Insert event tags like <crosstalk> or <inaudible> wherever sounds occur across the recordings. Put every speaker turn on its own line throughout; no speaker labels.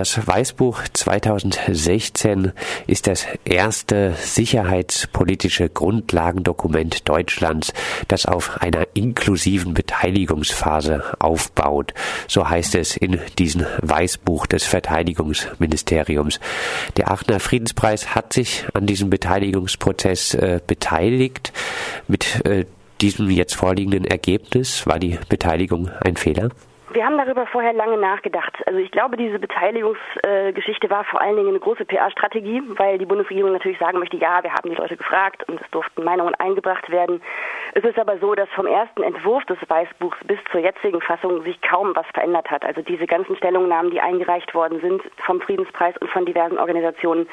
das Weißbuch 2016 ist das erste sicherheitspolitische Grundlagendokument Deutschlands, das auf einer inklusiven Beteiligungsphase aufbaut. So heißt es in diesem Weißbuch des Verteidigungsministeriums. Der Aachener Friedenspreis hat sich an diesem Beteiligungsprozess äh, beteiligt. Mit äh, diesem jetzt vorliegenden Ergebnis war die Beteiligung ein Fehler?
Wir haben darüber vorher lange nachgedacht. Also ich glaube, diese Beteiligungsgeschichte war vor allen Dingen eine große PR-Strategie, weil die Bundesregierung natürlich sagen möchte, ja, wir haben die Leute gefragt und es durften Meinungen eingebracht werden. Es ist aber so, dass vom ersten Entwurf des Weißbuchs bis zur jetzigen Fassung sich kaum was verändert hat. Also diese ganzen Stellungnahmen, die eingereicht worden sind vom Friedenspreis und von diversen Organisationen,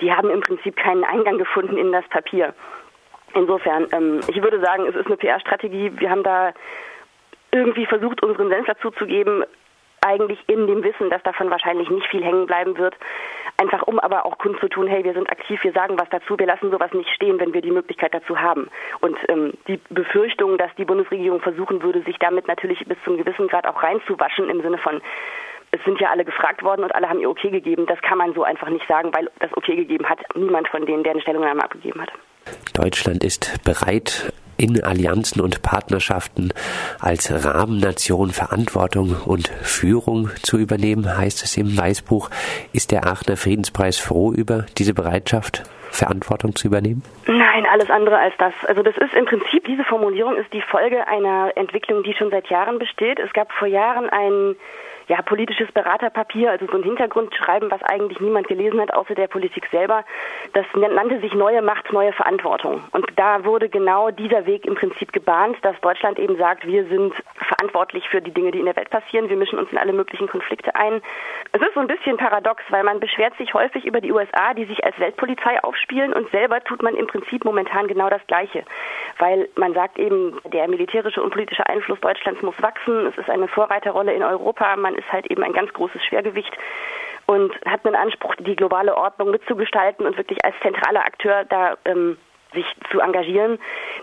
die haben im Prinzip keinen Eingang gefunden in das Papier. Insofern, ähm, ich würde sagen, es ist eine PR-Strategie. Wir haben da irgendwie versucht, unseren Senf dazu zu geben, eigentlich in dem Wissen, dass davon wahrscheinlich nicht viel hängen bleiben wird. Einfach um aber auch kundzutun, hey, wir sind aktiv, wir sagen was dazu, wir lassen sowas nicht stehen, wenn wir die Möglichkeit dazu haben. Und ähm, die Befürchtung, dass die Bundesregierung versuchen würde, sich damit natürlich bis zum gewissen Grad auch reinzuwaschen, im Sinne von, es sind ja alle gefragt worden und alle haben ihr Okay gegeben, das kann man so einfach nicht sagen, weil das Okay gegeben hat niemand von denen, der eine Stellungnahme abgegeben hat.
Deutschland ist bereit, in Allianzen und Partnerschaften als Rahmennation Verantwortung und Führung zu übernehmen, heißt es im Weißbuch. Ist der Aachener Friedenspreis froh über diese Bereitschaft? Verantwortung zu übernehmen?
Nein, alles andere als das. Also das ist im Prinzip, diese Formulierung ist die Folge einer Entwicklung, die schon seit Jahren besteht. Es gab vor Jahren ein ja, politisches Beraterpapier, also so ein Hintergrundschreiben, was eigentlich niemand gelesen hat, außer der Politik selber. Das nannte sich Neue Macht, neue Verantwortung. Und da wurde genau dieser Weg im Prinzip gebahnt, dass Deutschland eben sagt, wir sind verantwortlich für die Dinge, die in der Welt passieren. Wir mischen uns in alle möglichen Konflikte ein. Es ist so ein bisschen paradox, weil man beschwert sich häufig über die USA, die sich als Weltpolizei aufspielen und selber tut man im Prinzip momentan genau das Gleiche. Weil man sagt eben, der militärische und politische Einfluss Deutschlands muss wachsen. Es ist eine Vorreiterrolle in Europa. Man ist halt eben ein ganz großes Schwergewicht und hat einen Anspruch, die globale Ordnung mitzugestalten und wirklich als zentraler Akteur da ähm, sich zu engagieren.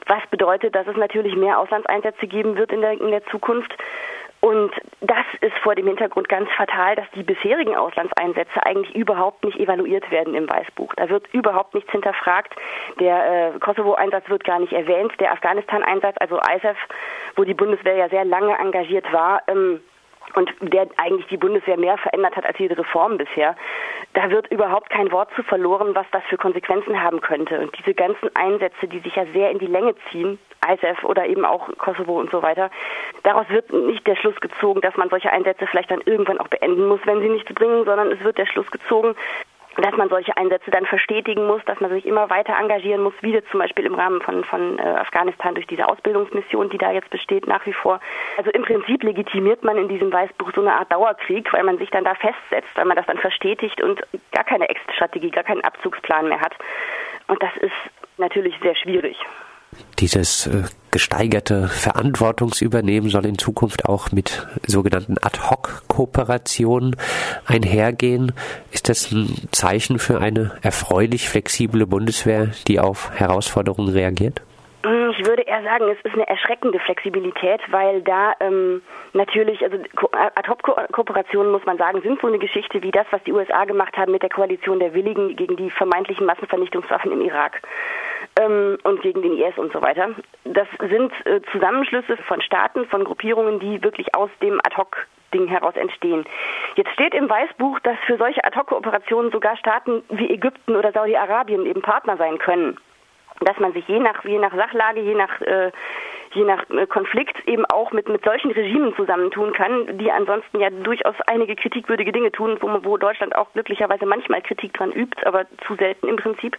Was bedeutet, dass es natürlich mehr Auslandseinsätze geben wird in der, in der Zukunft. Und das ist vor dem Hintergrund ganz fatal, dass die bisherigen Auslandseinsätze eigentlich überhaupt nicht evaluiert werden im Weißbuch. Da wird überhaupt nichts hinterfragt. Der äh, Kosovo-Einsatz wird gar nicht erwähnt. Der Afghanistan-Einsatz, also ISAF, wo die Bundeswehr ja sehr lange engagiert war, ähm, und der eigentlich die Bundeswehr mehr verändert hat als jede Reform bisher, da wird überhaupt kein Wort zu verloren, was das für Konsequenzen haben könnte. Und diese ganzen Einsätze, die sich ja sehr in die Länge ziehen, ISAF oder eben auch Kosovo und so weiter, daraus wird nicht der Schluss gezogen, dass man solche Einsätze vielleicht dann irgendwann auch beenden muss, wenn sie nichts bringen, sondern es wird der Schluss gezogen, dass man solche Einsätze dann verstetigen muss, dass man sich immer weiter engagieren muss, wie zum Beispiel im Rahmen von, von äh, Afghanistan durch diese Ausbildungsmission, die da jetzt besteht nach wie vor. Also im Prinzip legitimiert man in diesem Weißbuch so eine Art Dauerkrieg, weil man sich dann da festsetzt, weil man das dann verstetigt und gar keine Exit-Strategie, gar keinen Abzugsplan mehr hat. Und das ist natürlich sehr schwierig.
Dieses äh, gesteigerte Verantwortungsübernehmen soll in Zukunft auch mit sogenannten Ad-Hoc-Kooperationen einhergehen. Ist das ein Zeichen für eine erfreulich flexible Bundeswehr, die auf Herausforderungen reagiert?
Ich würde eher sagen, es ist eine erschreckende Flexibilität, weil da ähm, natürlich, also Ad-Hoc-Kooperationen, muss man sagen, sind so eine Geschichte wie das, was die USA gemacht haben mit der Koalition der Willigen gegen die vermeintlichen Massenvernichtungswaffen im Irak ähm, und gegen den IS und so weiter. Das sind äh, Zusammenschlüsse von Staaten, von Gruppierungen, die wirklich aus dem Ad-Hoc Ding heraus entstehen. Jetzt steht im Weißbuch, dass für solche Ad-Hoc-Operationen sogar Staaten wie Ägypten oder Saudi-Arabien eben Partner sein können. Dass man sich je nach, je nach Sachlage, je nach, äh, je nach äh, Konflikt eben auch mit, mit solchen Regimen zusammentun kann, die ansonsten ja durchaus einige kritikwürdige Dinge tun, wo, wo Deutschland auch glücklicherweise manchmal Kritik dran übt, aber zu selten im Prinzip.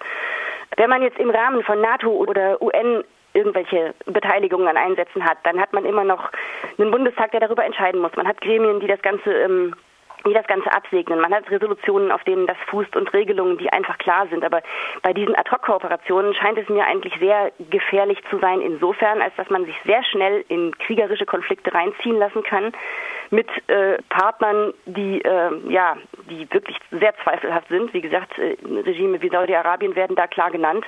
Wenn man jetzt im Rahmen von NATO oder UN irgendwelche Beteiligungen an Einsätzen hat, dann hat man immer noch einen Bundestag, der darüber entscheiden muss. Man hat Gremien, die das Ganze ähm, die das Ganze absegnen. Man hat Resolutionen, auf denen das fußt und Regelungen, die einfach klar sind. Aber bei diesen Ad-Hoc-Kooperationen scheint es mir eigentlich sehr gefährlich zu sein, insofern, als dass man sich sehr schnell in kriegerische Konflikte reinziehen lassen kann, mit äh, Partnern, die äh, ja, die wirklich sehr zweifelhaft sind. Wie gesagt, äh, Regime wie Saudi-Arabien werden da klar genannt.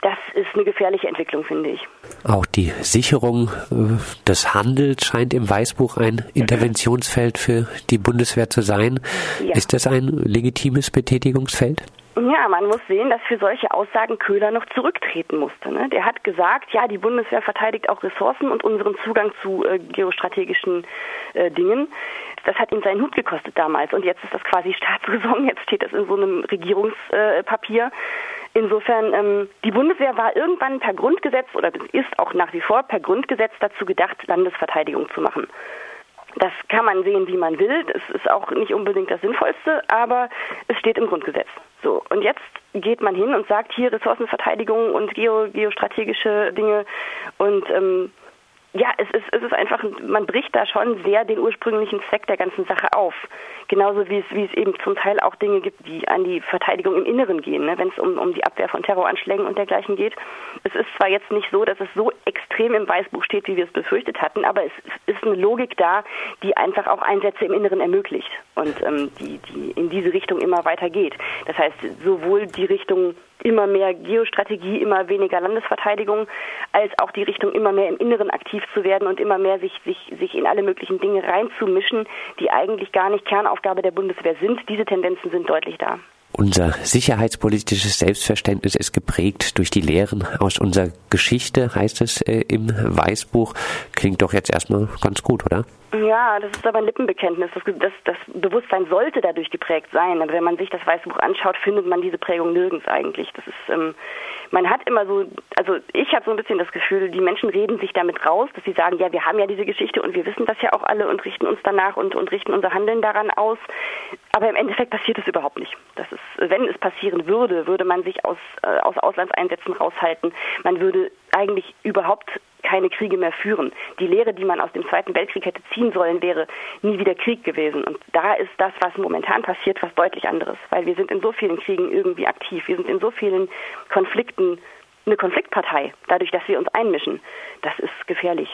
Das ist eine gefährliche Entwicklung, finde ich.
Auch die Sicherung äh, des Handels scheint im Weißbuch ein Interventionsfeld für die Bundeswehr zu sein. Ja. Ist das ein legitimes Betätigungsfeld?
Ja, man muss sehen, dass für solche Aussagen Köhler noch zurücktreten musste. Ne? Der hat gesagt, ja, die Bundeswehr verteidigt auch Ressourcen und unseren Zugang zu äh, geostrategischen äh, Dingen. Das hat ihm seinen Hut gekostet damals und jetzt ist das quasi <laughs> Staatsräson, jetzt steht das in so einem Regierungspapier. Äh, Insofern, ähm, die Bundeswehr war irgendwann per Grundgesetz oder ist auch nach wie vor per Grundgesetz dazu gedacht, Landesverteidigung zu machen. Das kann man sehen, wie man will. Das ist auch nicht unbedingt das Sinnvollste, aber es steht im Grundgesetz. So, und jetzt geht man hin und sagt hier Ressourcenverteidigung und geo, geostrategische Dinge und ähm, ja, es ist, es ist einfach, man bricht da schon sehr den ursprünglichen Zweck der ganzen Sache auf. Genauso wie es, wie es eben zum Teil auch Dinge gibt, die an die Verteidigung im Inneren gehen, ne? wenn es um, um die Abwehr von Terroranschlägen und dergleichen geht. Es ist zwar jetzt nicht so, dass es so extrem im Weißbuch steht, wie wir es befürchtet hatten, aber es ist eine Logik da, die einfach auch Einsätze im Inneren ermöglicht und ähm, die, die in diese Richtung immer weiter geht. Das heißt, sowohl die Richtung immer mehr Geostrategie, immer weniger Landesverteidigung, als auch die Richtung immer mehr im Inneren aktiv zu werden und immer mehr sich, sich, sich in alle möglichen Dinge reinzumischen, die eigentlich gar nicht Kernaufgabe der Bundeswehr sind. Diese Tendenzen sind deutlich da.
Unser sicherheitspolitisches Selbstverständnis ist geprägt durch die Lehren aus unserer Geschichte, heißt es äh, im Weißbuch. Klingt doch jetzt erstmal ganz gut, oder?
Ja, das ist aber ein Lippenbekenntnis. Das, das, das, Bewusstsein sollte dadurch geprägt sein. Aber wenn man sich das Weißbuch anschaut, findet man diese Prägung nirgends eigentlich. Das ist, ähm, man hat immer so, also ich habe so ein bisschen das Gefühl, die Menschen reden sich damit raus, dass sie sagen, ja, wir haben ja diese Geschichte und wir wissen das ja auch alle und richten uns danach und, und richten unser Handeln daran aus. Aber im Endeffekt passiert es überhaupt nicht. Das ist, wenn es passieren würde, würde man sich aus, äh, aus Auslandseinsätzen raushalten. Man würde eigentlich überhaupt keine Kriege mehr führen. Die Lehre, die man aus dem Zweiten Weltkrieg hätte ziehen sollen, wäre nie wieder Krieg gewesen. Und da ist das, was momentan passiert, was deutlich anderes, weil wir sind in so vielen Kriegen irgendwie aktiv. Wir sind in so vielen Konflikten eine Konfliktpartei, dadurch, dass wir uns einmischen. Das ist gefährlich.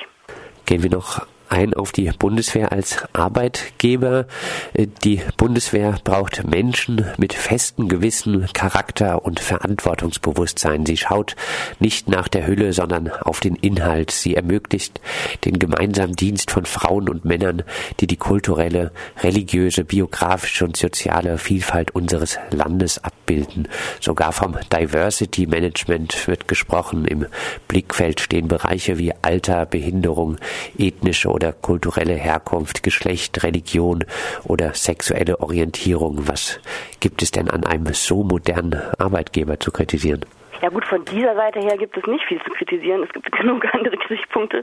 Gehen wir noch ein auf die Bundeswehr als Arbeitgeber. Äh, die Bundeswehr braucht Menschen mit festem Gewissen, Charakter und Verantwortungsbewusstsein. Sie schaut nicht nach der Hülle, sondern auf den Inhalt. Sie ermöglicht den gemeinsamen Dienst von Frauen und Männern, die die kulturelle, religiöse, biografische und soziale Vielfalt unseres Landes abbilden. Sogar vom Diversity Management wird gesprochen. Im Blickfeld stehen Bereiche wie Alter, Behinderung, ethnische oder kulturelle Herkunft, Geschlecht, Religion oder sexuelle Orientierung. Was gibt es denn an einem so modernen Arbeitgeber zu kritisieren?
Ja gut, von dieser Seite her gibt es nicht viel zu kritisieren. Es gibt <laughs> genug andere Kritikpunkte.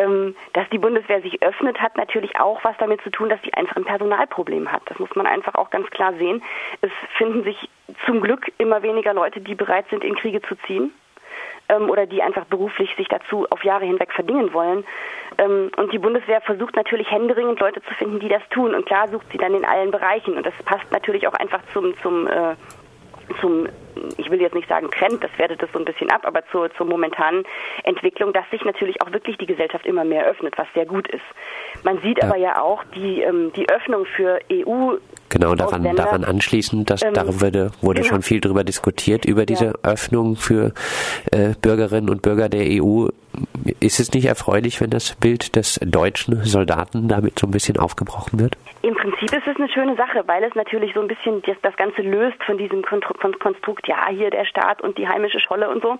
Ähm, dass die Bundeswehr sich öffnet, hat natürlich auch was damit zu tun, dass sie einfach ein Personalproblem hat. Das muss man einfach auch ganz klar sehen. Es finden sich zum Glück immer weniger Leute, die bereit sind, in Kriege zu ziehen ähm, oder die einfach beruflich sich dazu auf Jahre hinweg verdienen wollen. Ähm, und die Bundeswehr versucht natürlich händeringend Leute zu finden, die das tun. Und klar sucht sie dann in allen Bereichen. Und das passt natürlich auch einfach zum, zum äh, zum, ich will jetzt nicht sagen Trend, das wertet das so ein bisschen ab, aber zur, zur momentanen Entwicklung, dass sich natürlich auch wirklich die Gesellschaft immer mehr öffnet, was sehr gut ist. Man sieht ja. aber ja auch die, ähm, die Öffnung für EU
Genau, daran, daran anschließend, dass ähm, darüber wurde, wurde genau. schon viel darüber diskutiert, über diese ja. Öffnung für äh, Bürgerinnen und Bürger der EU. Ist es nicht erfreulich, wenn das Bild des deutschen Soldaten damit so ein bisschen aufgebrochen wird?
Im Prinzip ist es eine schöne Sache, weil es natürlich so ein bisschen das, Ganze löst von diesem Konstrukt, ja, hier der Staat und die heimische Scholle und so.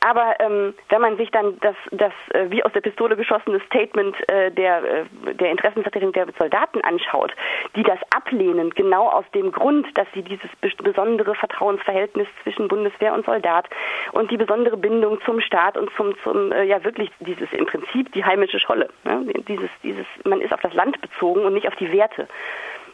Aber ähm, wenn man sich dann das, das äh, wie aus der Pistole geschossene Statement äh, der, äh, der Interessenvertretung der Soldaten anschaut, die das ablehnen, genau aus dem Grund, dass sie dieses besondere Vertrauensverhältnis zwischen Bundeswehr und Soldat und die besondere Bindung zum Staat und zum, zum äh, ja wirklich dieses im Prinzip die heimische Scholle, ne? dieses, dieses, man ist auf das Land bezogen und nicht auf die Werte Werte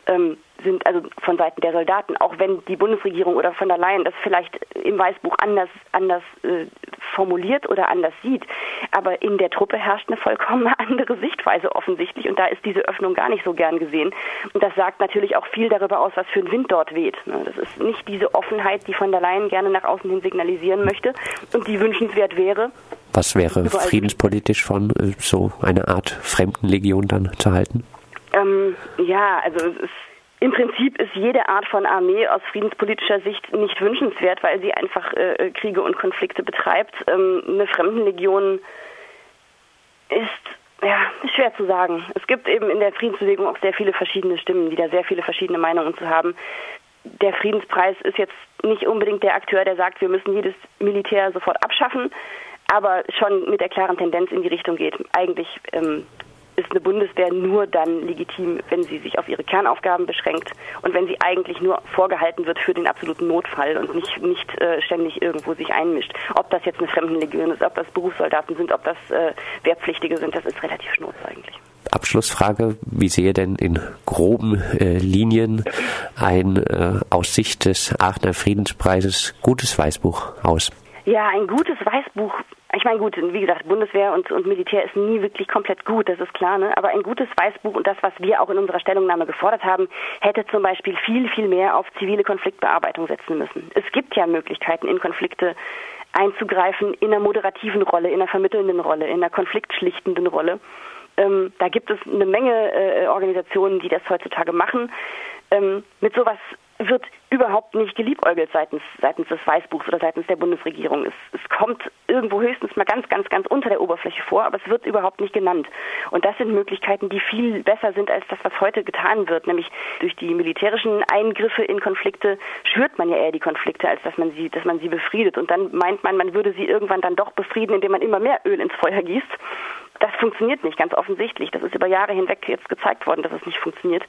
ähm, sind, also von Seiten der Soldaten, auch wenn die Bundesregierung oder von der Leyen das vielleicht im Weißbuch anders, anders äh, formuliert oder anders sieht. Aber in der Truppe herrscht eine vollkommen <laughs> andere Sichtweise offensichtlich und da ist diese Öffnung gar nicht so gern gesehen. Und das sagt natürlich auch viel darüber aus, was für ein Wind dort weht. Ne? Das ist nicht diese Offenheit, die von der Leyen gerne nach außen hin signalisieren möchte und die wünschenswert wäre.
Was wäre friedenspolitisch von äh, so einer Art Fremdenlegion dann zu halten?
Ähm, ja, also es ist im Prinzip ist jede Art von Armee aus friedenspolitischer Sicht nicht wünschenswert, weil sie einfach äh, Kriege und Konflikte betreibt. Ähm, eine Fremdenlegion ist ja schwer zu sagen. Es gibt eben in der Friedensbewegung auch sehr viele verschiedene Stimmen, die da sehr viele verschiedene Meinungen zu haben. Der Friedenspreis ist jetzt nicht unbedingt der Akteur, der sagt, wir müssen jedes Militär sofort abschaffen, aber schon mit der klaren Tendenz in die Richtung geht. Eigentlich ähm, ist eine Bundeswehr nur dann legitim, wenn sie sich auf ihre Kernaufgaben beschränkt und wenn sie eigentlich nur vorgehalten wird für den absoluten Notfall und nicht, nicht äh, ständig irgendwo sich einmischt. Ob das jetzt eine Fremdenlegion ist, ob das Berufssoldaten sind, ob das äh, Wehrpflichtige sind, das ist relativ schnurz eigentlich.
Abschlussfrage, wie sehe denn in groben äh, Linien ein äh, aus Sicht des Aachener Friedenspreises gutes Weißbuch aus?
Ja, ein gutes Weißbuch ich meine, gut, wie gesagt, Bundeswehr und, und Militär ist nie wirklich komplett gut, das ist klar, ne? aber ein gutes Weißbuch und das, was wir auch in unserer Stellungnahme gefordert haben, hätte zum Beispiel viel, viel mehr auf zivile Konfliktbearbeitung setzen müssen. Es gibt ja Möglichkeiten, in Konflikte einzugreifen, in einer moderativen Rolle, in einer vermittelnden Rolle, in einer konfliktschlichtenden Rolle. Ähm, da gibt es eine Menge äh, Organisationen, die das heutzutage machen. Ähm, mit sowas wird überhaupt nicht geliebäugelt seitens, seitens des Weißbuchs oder seitens der Bundesregierung. Es, es kommt irgendwo höchstens mal ganz, ganz, ganz unter der Oberfläche vor, aber es wird überhaupt nicht genannt. Und das sind Möglichkeiten, die viel besser sind als das, was heute getan wird. Nämlich durch die militärischen Eingriffe in Konflikte schürt man ja eher die Konflikte, als dass man sie, dass man sie befriedet. Und dann meint man, man würde sie irgendwann dann doch befrieden, indem man immer mehr Öl ins Feuer gießt. Das funktioniert nicht, ganz offensichtlich. Das ist über Jahre hinweg jetzt gezeigt worden, dass es nicht funktioniert.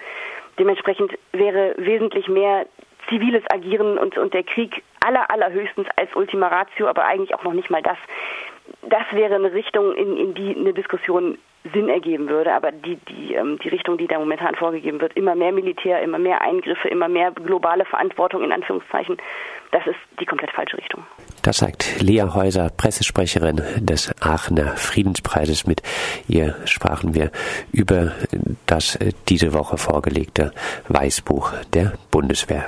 Dementsprechend wäre wesentlich mehr ziviles Agieren und, und der Krieg aller, allerhöchstens als Ultima Ratio, aber eigentlich auch noch nicht mal das. Das wäre eine Richtung, in, in die eine Diskussion Sinn ergeben würde. Aber die, die, ähm, die Richtung, die da momentan vorgegeben wird, immer mehr Militär, immer mehr Eingriffe, immer mehr globale Verantwortung in Anführungszeichen, das ist die komplett falsche Richtung.
Das sagt Lea Häuser, Pressesprecherin des Aachener Friedenspreises. Mit ihr sprachen wir über das diese Woche vorgelegte Weißbuch der Bundeswehr.